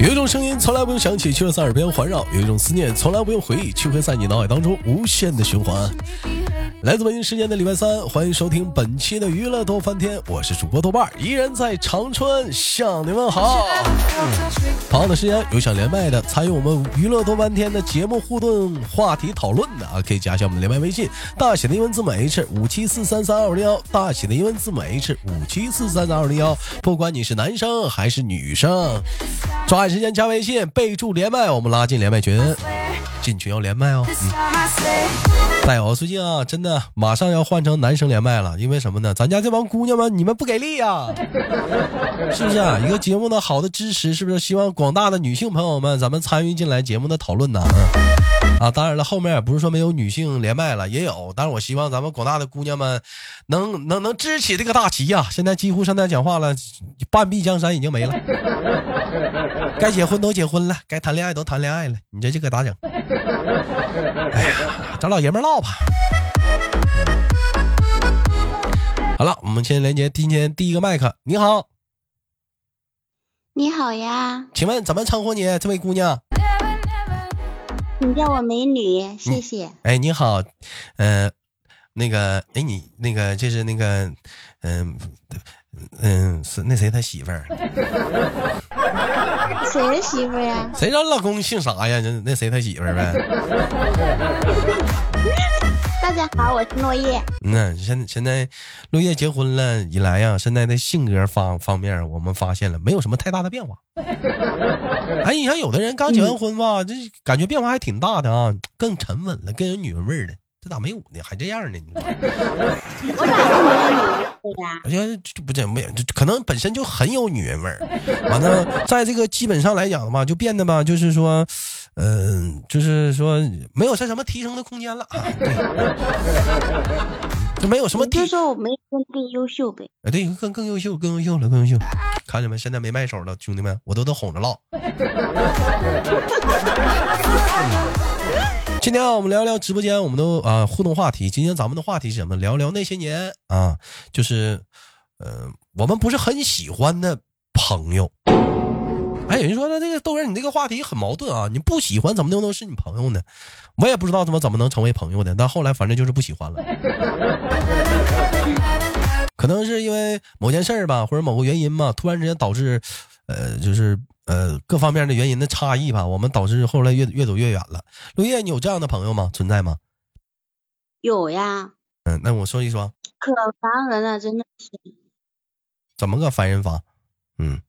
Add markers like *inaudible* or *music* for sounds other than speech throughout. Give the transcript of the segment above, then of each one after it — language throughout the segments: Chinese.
有一种声音从来不用响起，却会在耳边环绕；有一种思念从来不用回忆，却会在你脑海当中无限的循环。来自北京时间的礼拜三，欢迎收听本期的娱乐多翻天，我是主播豆瓣，依然在长春向你们好。同样的时间有想连麦的，参与我们娱乐多翻天的节目互动话题讨论的啊，可以加一下我们的连麦微信，大写的英文字母 H 五七四三三二零幺，大写的英文字母 H 五七四三三二零幺，不管你是男生还是女生，抓紧时间加微信，备注连麦，我们拉进连麦群，进群要连麦哦。嗯再有，最近啊，真的马上要换成男生连麦了，因为什么呢？咱家这帮姑娘们，你们不给力呀，*laughs* 是不是啊？一个节目的好的支持，是不是希望广大的女性朋友们，咱们参与进来节目的讨论呢？啊，当然了，后面也不是说没有女性连麦了，也有，但是我希望咱们广大的姑娘们能能能支起这个大旗呀！现在几乎上台讲话了，半壁江山已经没了，该结婚都结婚了，该谈恋爱都谈恋爱了，你这这可咋整？哎呀，找老爷们唠吧。好了，我们先连接今天第一个麦克。你好，你好呀，请问怎么称呼你，这位姑娘？你叫我美女，谢谢。哎，你好，嗯、那个，哎，你那个就是那个，嗯、嗯，是那谁他媳妇儿？*laughs* 谁的媳妇呀？谁让老公姓啥呀？那那谁他媳妇儿呗？大家好，我是落叶。嗯，现现在落叶结婚了以来呀，现在的性格方方面，我们发现了没有什么太大的变化。哎，你像有的人刚结完婚吧，这感觉变化还挺大的啊，更沉稳了，更有女人味儿了。这咋没有呢？还这样呢？你我咋就没有女人味呀？好像就不这没有，就可能本身就很有女人味儿。完了，在这个基本上来讲的话，就变得吧，就是说，嗯、就是说没有啥什么提升的空间了啊。对，就没有什么就说我没更更优秀呗。哎，对，更更优秀，更优秀了，更优秀。看见没？现在没卖手了，兄弟们，我都都哄着唠。*laughs* 今天，我们聊聊直播间我们的啊互动话题。今天咱们的话题是什么？聊聊那些年啊，就是呃，我们不是很喜欢的朋友。哎，有人说呢，这个豆哥，你这个话题很矛盾啊！你不喜欢怎么能能是你朋友呢？我也不知道怎么怎么能成为朋友的，但后来反正就是不喜欢了。可能是因为某件事儿吧，或者某个原因吧，突然之间导致，呃，就是呃各方面的原因的差异吧，我们导致后来越越走越远了。陆叶，你有这样的朋友吗？存在吗？有呀，嗯，那我说一说，可烦人了，真的是。怎么个烦人法？嗯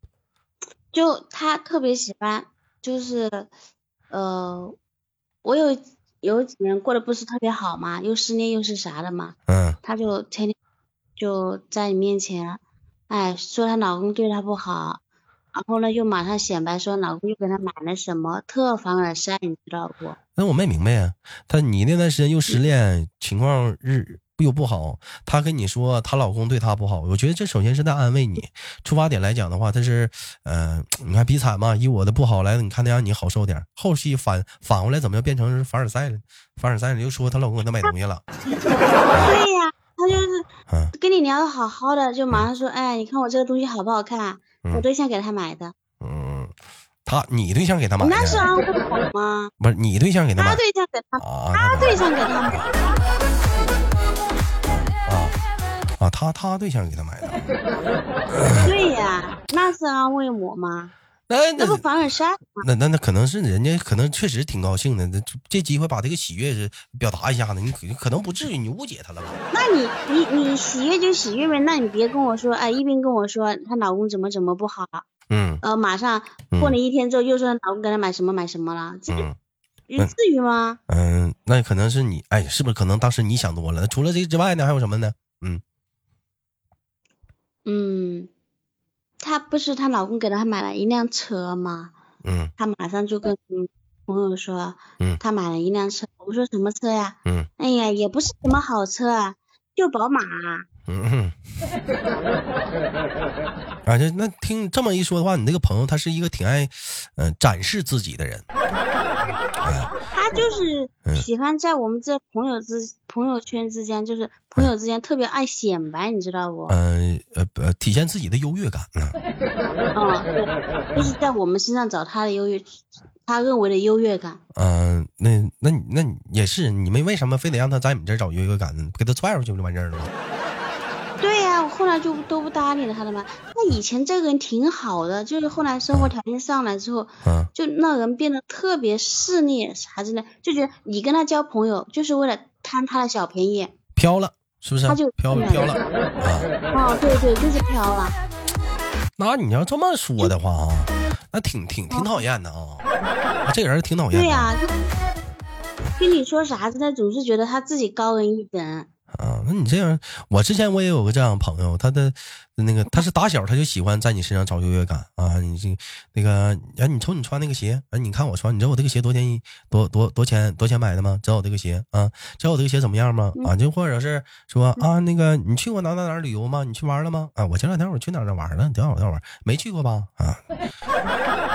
就他特别喜欢，就是呃，我有有几年过得不是特别好嘛，又失恋又是啥的嘛，嗯她就天天就在你面前，哎，说她老公对她不好，然后呢又马上显摆说老公又给她买了什么，特凡尔赛，你知道不？那我没明白啊，她你那段时间又失恋，情况日又不好，她跟你说她老公对她不好，我觉得这首先是在安慰你。出发点来讲的话，她是，呃，你看比惨嘛，以我的不好来，你看得让你好受点。后期反反过来怎么又变成凡尔赛了？凡尔赛了又说她老公给她买东西了，*laughs* 对呀、她就是嗯跟你聊的好好的，就马上说，哎，你看我这个东西好不好看？我对象给他买的，嗯，他你对象给他买的那是的，安慰我吗？不是你对象给他买的他对象给他，啊？他对象给他买的，啊啊，他他对象给他买的，对呀、那是安慰我吗？那那那不凡尔赛？那那那可能是人家可能确实挺高兴的，那这这机会把这个喜悦是表达一下子，你可可能不至于你误解他了吧？那你你你喜悦就喜悦呗，那你别跟我说，哎，一边跟我说她老公怎么怎么不好，嗯呃，马上过了一天之后又说她老公给她买什么买什么了，这嗯这至于吗？嗯，那可能是你哎，是不是可能当时你想多了？除了这个之外呢，还有什么呢？嗯嗯，她不是她老公给她买了一辆车吗？嗯她马上就跟朋友说，嗯她买了一辆车。我说什么车呀？嗯哎呀，也不是什么好车啊，就宝马啊。嗯嗯 *laughs* 啊，就那听这么一说的话，你那个朋友他是一个挺爱，嗯、展示自己的人。他就是喜欢在我们这朋友之朋友圈之间，就是朋友之间特别爱显摆，你知道不？嗯呃呃，体现自己的优越感啊。嗯，对，就是在我们身上找他的优越，他认为的优越感。嗯、那那那你也是，你们为什么非得让他在你这儿找优越感呢？给他踹出去不就完事儿了吗？对呀、我后来就都不搭理他了嘛。他以前这个人挺好的，就是后来生活条件上来之后，嗯就那人变得特别势利啥子的，就觉得你跟他交朋友就是为了贪他的小便宜。飘了，是不是？他就飘了飘了啊。哦，对对，就是飘了。那你要这么说的话啊，那挺挺挺讨厌的啊。啊这个人挺讨厌的。对呀、就跟你说啥子呢？总是觉得他自己高人一等。啊，那你这样，我之前我也有个这样的朋友，他的那个他是打小他就喜欢在你身上找优越感啊，你这那个，哎，你瞅你穿那个鞋，哎，你看我穿，你知道我这个鞋多钱一多多多钱多钱买的吗？知道我这个鞋啊？知道我这个鞋怎么样吗？啊，就或者是说啊，那个你去过哪哪哪旅游吗？你去玩了吗？啊，我前两天我去哪哪玩了，挺好挺好玩，没去过吧？啊，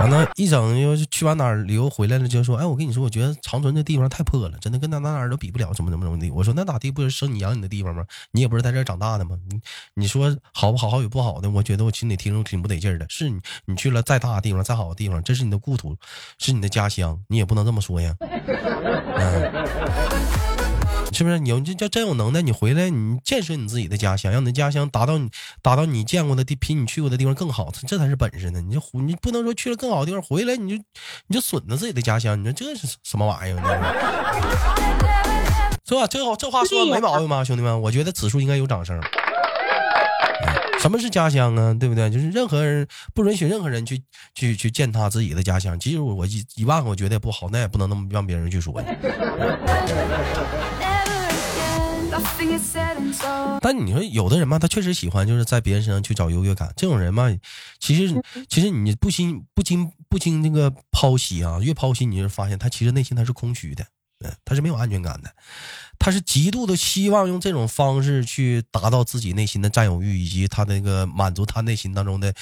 完了，一整又是去完哪儿旅游回来了，就说，哎，我跟你说，我觉得长春这地方太破了，真的跟哪哪哪都比不了，怎么怎么怎么地。我说那咋地？不是生你养你的地方吗？你也不是在这儿长大的吗？你你说好不好？好与不好的，我觉得我心里听着挺不得劲儿的。是你你去了再大的地方，再好的地方，这是你的故土，是你的家乡，你也不能这么说呀。*laughs* 嗯。是不是？你要这叫真有能耐，你回来你建设你自己的家乡，让你的家乡达到你达到你见过的地，比你去过的地方更好，这才是本事呢。你就你不能说去了更好的地方回来你就你就损了自己的家乡，你说这是什么玩意儿？*laughs* 这是吧？这话这话说的没毛病吧，兄弟们？我觉得此处应该有掌声。哎什么是家乡啊？对不对？就是任何人不允许任何人去去去践踏自己的家乡。即使我一一万个我觉得也不好，那也不能那么让别人去说。但你说有的人嘛，他确实喜欢就是在别人身上去找优越感。这种人嘛，其实其实你不经不经不经那个剖析啊，越剖析你就发现他其实内心他是空虚的，嗯，他是没有安全感的，他是极度的希望用这种方式去达到自己内心的占有欲，以及他那个满足他内心当中的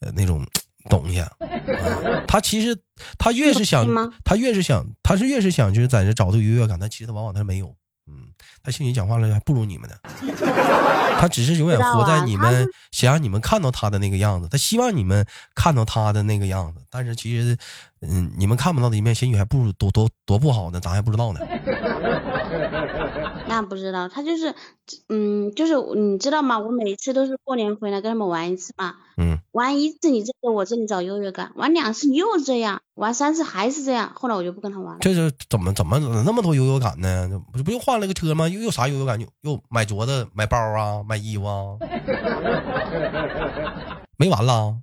呃那种东西。啊他其实他越是想，他越是想，他是越是想就是在这找到优越感，但其实他往往他没有。嗯，他心里讲话了还不如你们呢。他只是永远活在你们想让你们看到他的那个样子，他希望你们看到他的那个样子，但是其实，嗯，你们看不到的一面，兴许还不如多多多不好呢，咱还不知道呢。*laughs* 那不知道，他就是，嗯，就是你知道吗？我每次都是过年回来跟他们玩一次嘛，嗯，玩一次你这个我这里找优越感，玩两次你又这样，玩三次还是这样，后来我就不跟他玩了。这是怎么怎么那么多优越感呢？不不又换了个车吗？又又啥又有感？觉又买镯子、买包啊、买衣服啊，*laughs* 没完了。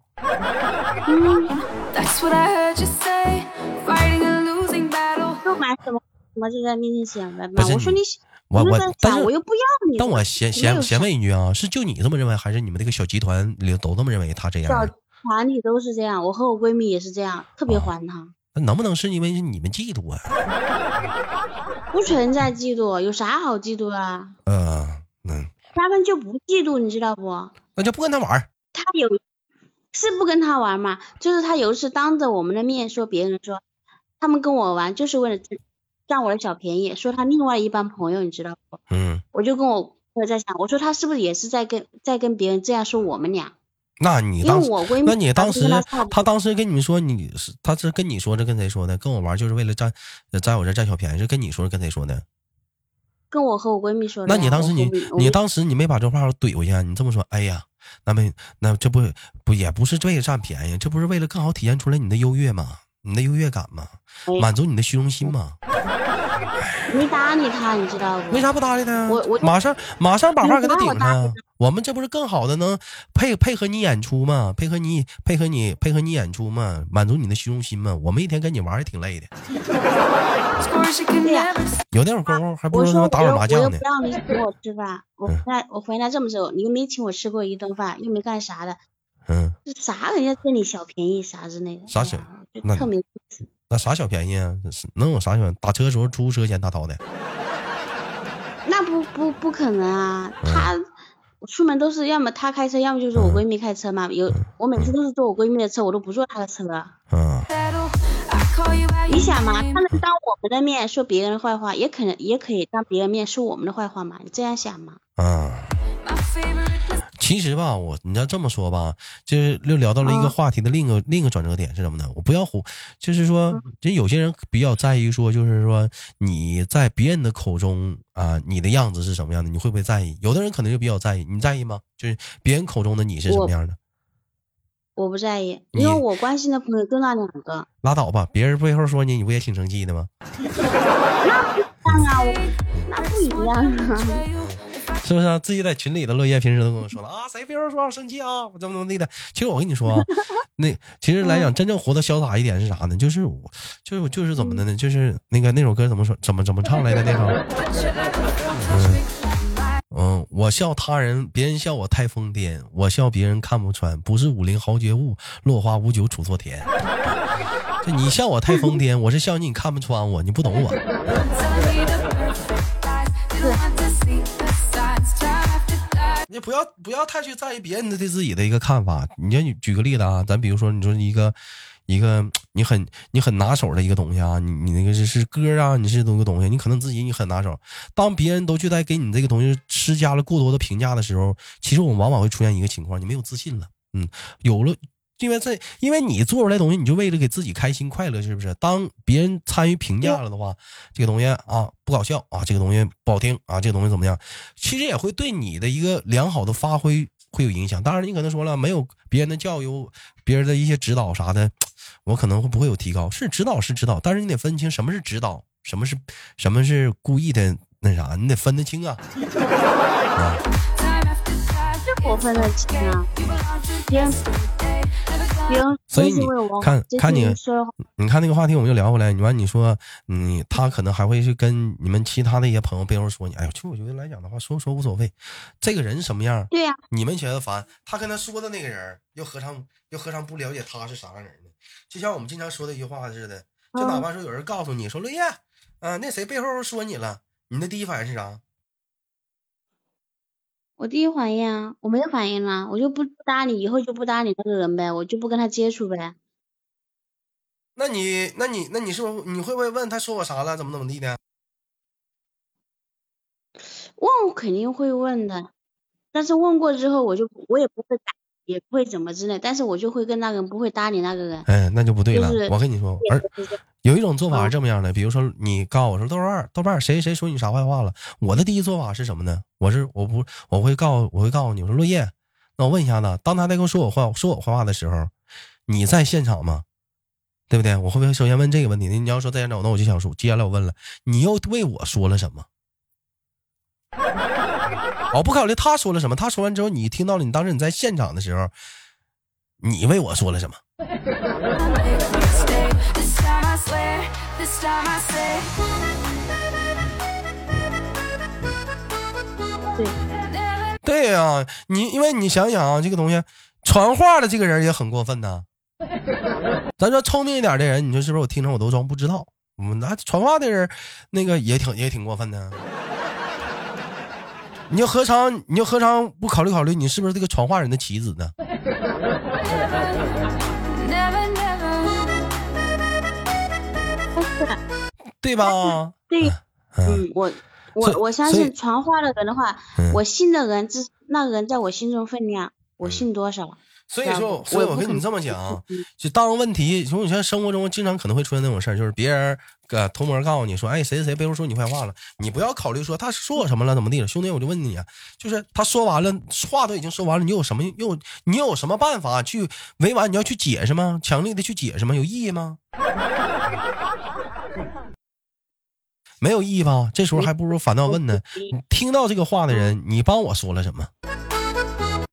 又买什么什么就在面前显摆不是嘛，我说你我我但是我又不要你，但我先没先先问一句啊，是就你这么认为，还是你们这个小集团里都这么认为他这样啊？小团体都是这样，我和我闺蜜也是这样，特别还他，那能不能是因为你们嫉妒啊？*laughs* 不存在嫉妒，有啥好嫉妒啊？嗯，嗯，他们就不嫉妒，你知道不？那就不跟他玩。他有是不跟他玩嘛？就是他有一次当着我们的面说别人说，他们跟我玩就是为了占占我的小便宜，说他另外一帮朋友，你知道不？嗯，我就跟我朋友在想，我说他是不是也是在跟在跟别人这样说我们俩？那你当时，那你当时跟他当时跟你们说你是他是跟你说的，跟谁说的？跟我玩就是为了占在我这占小便宜，是跟你说是跟谁说的？跟我和我闺蜜说的。那你当时你你当时你没把这话怼回去啊？你这么说，哎呀，那没那这不不也不是为了占便宜，这不是为了更好体现出来你的优越吗？你的优越感吗？哎满足你的虚荣心吗？没搭理他，你知道不？为啥不搭理他？我我马上马上把话给他顶上。我们这不是更好的能配配合你演出吗？配合你配合你配合你演出吗？满足你的虚荣心吗？我们一天跟你玩也挺累的 *laughs* 有那会功夫还不如他妈打会麻将呢不。让你请我吃饭，我回嗯来我回来这么久，你又没请我吃过一顿饭，又没干啥的，嗯，这啥人家占你小便宜啥之类的，啥小就那特没意思。那啥小便宜啊？能有啥小便宜？打车的时候出租车钱他掏的。*laughs* 那不不不可能啊！他我出门都是要么他开车，要么就是我闺蜜开车嘛。有我每次都是坐我闺蜜的车，我都不坐她的车。嗯.你想嘛，他能当我们的面说别人的坏话，也可能也可以当别人面说我们的坏话嘛。你这样想嘛？啊。My favorite. 其实吧，我你要这么说吧，就是又聊到了一个嗯话题的另一个、另一个转折点是什么呢？我不要胡，就是说，人有些人比较在意说，就是说你在别人的口中啊，你的样子是什么样的，你会不会在意？有的人可能就比较在意，你在意吗？就是别人口中的你是什么样的？我不在意，因为我关心的朋友就那两个。拉倒吧，别人背后说你，你不也挺生气的吗？那不一样啊，我那不一样啊。是不是、啊？自己在群里的乐业平时都跟我说了 *laughs* 啊，谁别人说我生气啊，我怎么怎么地的。其实我跟你说啊，那其实来讲，真正活得潇洒一点是啥呢？就是我，就是就是怎么的呢？就是那个那首歌怎么说？怎么怎么唱来的那首？嗯，我笑他人，别人笑我太疯癫；我笑别人看不穿，不是武林豪杰物，落花无酒楚作田。*laughs* 就你笑我太疯癫，我是笑你你看不穿我，你不懂我。你不要不要太去在意别人的对自己的一个看法。你就举个例子啊，咱比如说，你说一个一个你很你很拿手的一个东西啊，你你那个是是歌啊，你是那个东西，你可能自己你很拿手。当别人都去在给你这个东西施加了过多的评价的时候，其实我们往往会出现一个情况，你没有自信了。嗯，有了。因为这，因为你做出来东西，你就为了给自己开心快乐，是不是？当别人参与评价了的话，这个东西啊不搞笑啊，这个东西不好听啊，这个东西怎么样？其实也会对你的一个良好的发挥会有影响。当然，你可能说了，没有别人的教育，别人的一些指导啥的，我可能会不会有提高？是指导是指导，但是你得分清什么是指导，什么是什么是故意的那啥，你得分得清啊。我分得清啊。人所以你看看你你看那个话题，我们就聊回来。你完，你说，你他可能还会去跟你们其他的一些朋友背后说你，哎呦，其实我觉得来讲的话，说说无所谓，这个人什么样，对呀、你们觉得烦，他跟他说的那个人，又何尝又何尝不了解他是啥样人呢？就像我们经常说的一句话似的，就哪怕说有人告诉你说，落叶，啊、那谁背后说你了，你的第一反应是啥？我第一反应啊，我没有反应啦，我就不搭理，以后就不搭理那个人呗，我就不跟他接触呗。那你，那你，那你是不是你会不会问他说我啥了，怎么怎么地的？问我肯定会问的，但是问过之后，我就我也不会改，也不会怎么之类，但是我就会跟那个人不会搭理那个人。哎，那就不对了。就是我跟你说，而有一种做法是嗯这么样的，比如说你告诉我说豆瓣豆瓣谁谁说你啥坏话了，我的第一做法是什么呢？我是我不我会告我会告诉你，我说落叶，那我问一下子，当他在跟我说我坏说我坏话的时候，你在现场吗？对不对？我会不会首先问这个问题？你要说在现场，那我就想说，接下来我问了，你又为我说了什么？我不考虑他说了什么，他说完之后，你听到了，你当时你在现场的时候，你为我说了什么.对呀、你因为你想想啊，这个东西传话的这个人也很过分呐。咱说聪明一点的人，你说是不是？我听着我都装不知道。我们那传话的人，那个也挺也挺过分的。你又何尝你又何尝不考虑考虑，你是不是这个传话人的棋子呢？对吧？对，嗯，嗯，我我我相信传话的人的话，嗯。我信的人，之那个人在我心中分量，我信多少？所以说，所以我跟你这么讲 *laughs* 嗯，就当问题，从你像生活中经常可能会出现那种事儿，就是别人呃偷摸告诉你说，哎，谁谁谁背后说你坏话了，你不要考虑说他说我什么了，怎么地了，兄弟，我就问你啊，就是他说完了，话都已经说完了，你有什么又你有什么办法去委婉？你要去解释吗？强力的去解释吗？有意义吗？*laughs* 没有意义吧？这时候还不如反倒问呢。你听到这个话的人，你帮我说了什么？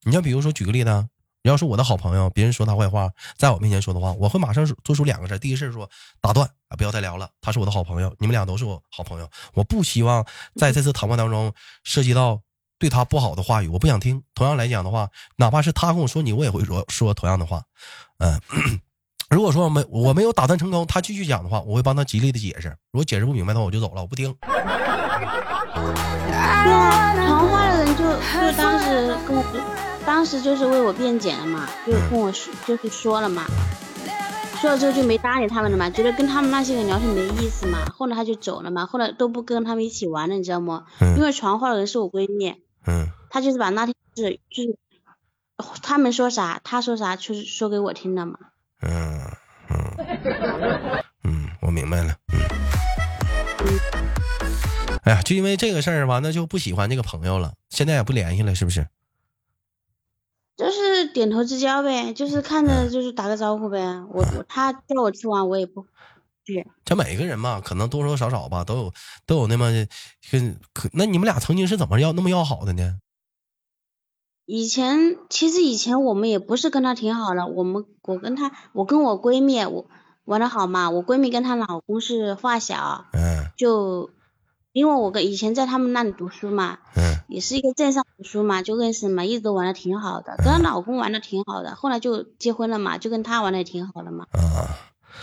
你要比如说举个例子啊，要是我的好朋友，别人说他坏话，在我面前说的话，我会马上做出两个事儿。第一是说打断啊，不要再聊了，他是我的好朋友，你们俩都是我好朋友，我不希望在这次谈话当中涉及到对他不好的话语，我不想听。同样来讲的话，哪怕是他跟我说你，我也会说说同样的话。嗯、*laughs* 如果说我没我没有打断成功，他继续讲的话，我会帮他极力的解释。如果解释不明白的话，我就走了，我不听。*laughs* 对啊，传话的人就就当时跟我，当时就是为我辩解了嘛，就跟我说就是说了嘛，说了之后就没搭理他们了嘛，觉得跟他们那些人聊天没意思嘛，后来他就走了嘛，后来都不跟他们一起玩了，你知道吗？嗯因为传话的人是我闺蜜，嗯他就是把那天是就是他们说啥，他说啥，就是说给我听的嘛。嗯嗯 *laughs* 嗯，我明白了。嗯。哎呀，就因为这个事儿，完了就不喜欢这个朋友了，现在也不联系了，是不是？就是点头之交呗，就是看着就是打个招呼呗。我我他叫我去玩我也不去。这每个人嘛，可能多多少少吧，都有都有那么跟可。那你们俩曾经是怎么要那么要好的呢？以前其实以前我们也不是跟他挺好的，我们我跟他我跟我闺蜜我玩的好嘛，我闺蜜跟她老公是发小，嗯就因为我跟以前在他们那里读书嘛，嗯也是一个镇上读书嘛，就认识嘛，一直都玩的挺好的，跟她老公玩的挺好的，后来就结婚了嘛，就跟他玩的也挺好的嘛。啊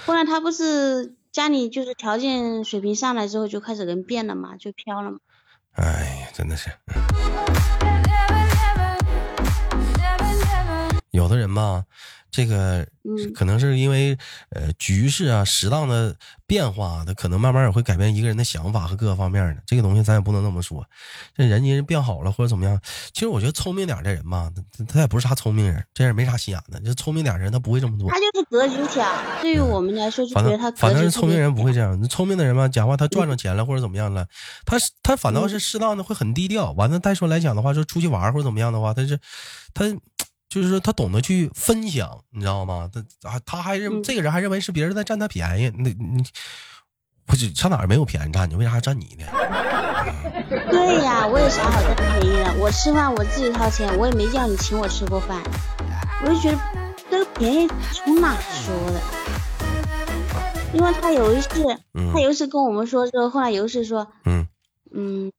后来他不是家里就是条件水平上来之后就开始人变了嘛，就飘了嘛。哎呀，真的是有的人吧，这个嗯可能是因为呃局势啊适当的变化，他可能慢慢也会改变一个人的想法和各个方面的。这个东西咱也不能那么说，这人家变好了或者怎么样。其实我觉得聪明点的人吧，他他也不是啥聪明人，这人没啥心眼子。就聪明点的人他不会这么做他。就是格局小，对于我们来说就反觉得他正反格局正是聪明人不会这样。聪明的人吧，讲话他赚着钱了或者怎么样了，他是他反倒是适当的会很低调。完了再说来讲的话，说出去玩或者怎么样的话，他是他就是说他懂得去分享，你知道吗？他啊他还认嗯这个人还认为是别人在占他便宜，那你不是上哪儿没有便宜占你，为啥还占你呢？*laughs* 对呀，我有啥好占便宜的，我吃饭我自己掏钱，我也没叫你请我吃过饭，我就觉得这个便宜从哪说的？因为他有一次，嗯他有一次跟我们说之后，后来有一次说，嗯嗯，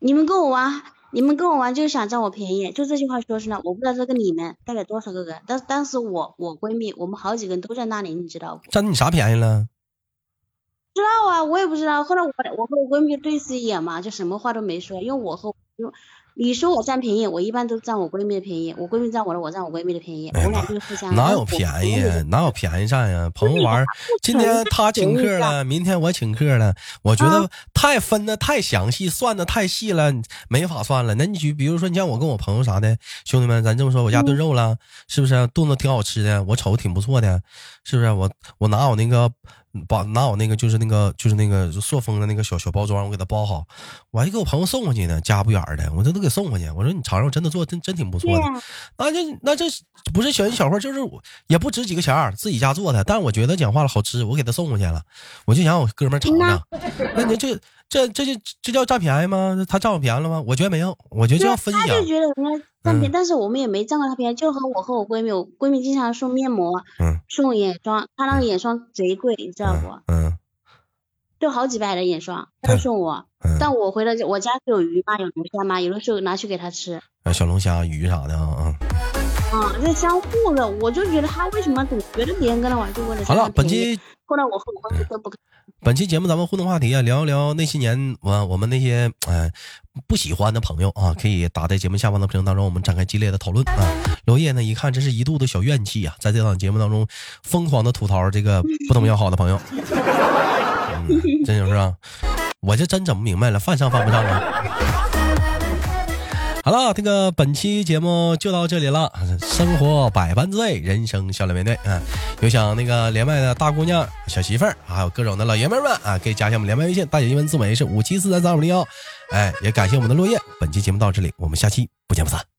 你们跟我玩，你们跟我玩就是想占我便宜，就这句话说出来，我不知道这个你们代表多少个人，但是当时我我闺蜜，我们好几个人都在那里，你知道不？占你啥便宜了？知道啊，我也不知道。后来我我和我闺蜜对视一眼嘛，就什么话都没说，因为我和因为你说我占便宜，我一般都占我闺蜜的便宜，我闺蜜占我的，我占我闺蜜的便宜，我俩就是互相。哪有便宜？哪有便宜占呀？朋友玩，今天他请客了，明天我请客了。我觉得太分的太详细，算的太细了，没法算了。那你举，比如说你像我跟我朋友啥的，兄弟们，咱这么说，我家炖肉了，是不是？炖的挺好吃的，我瞅挺不错的，是不是？我我拿我那个把拿我那个就是那个就是那个塑封的那个小小包装，我给他包好，我还给我朋友送过去呢，家不远儿的，我这都给送过去。我说你尝尝，我真的做真真挺不错的。那这那这不是小人小惠，就是我也不值几个钱儿，自己家做的。但是我觉得讲话了好吃，我给他送过去了。我就想我哥们尝尝。那你这这这就这叫占便宜吗？他占我便宜了吗？我觉得没有，我觉得这叫分享他就。觉得人但是我们也没占过他便宜，就和我和我闺蜜，我闺蜜经常送面膜、嗯送眼霜，她那个眼霜贼贵，你知道不？嗯就好几百的眼霜，她就送我。嗯，但我回来我家是有鱼嘛，有龙虾嘛，有的时候拿去给她吃。嗯小龙虾、鱼啥的啊。嗯啊，这相互的，我就觉得他为什么总觉得别人跟他玩就为了好了，本期 *laughs* 本期节目咱们互动话题啊，聊一聊那些年我我们那些呃不喜欢的朋友啊，可以打在节目下方的评论当中，我们展开激烈的讨论啊。刘烨呢，一看这是一肚子小怨气啊，在这档节目当中疯狂的吐槽这个 *laughs* 不怎么要好的朋友，嗯，真就是啊，我这真整不明白了，犯上犯不上啊。好了，这个本期节目就到这里了。生活百般滋味，人生笑脸面对啊！有想那个连麦的大姑娘、小媳妇儿，还有各种的老爷们儿们啊，可以加一下我们连麦微信，大写英文字母 A 是五七四三三五零幺。哎，也感谢我们的落叶。本期节目到这里，我们下期不见不散。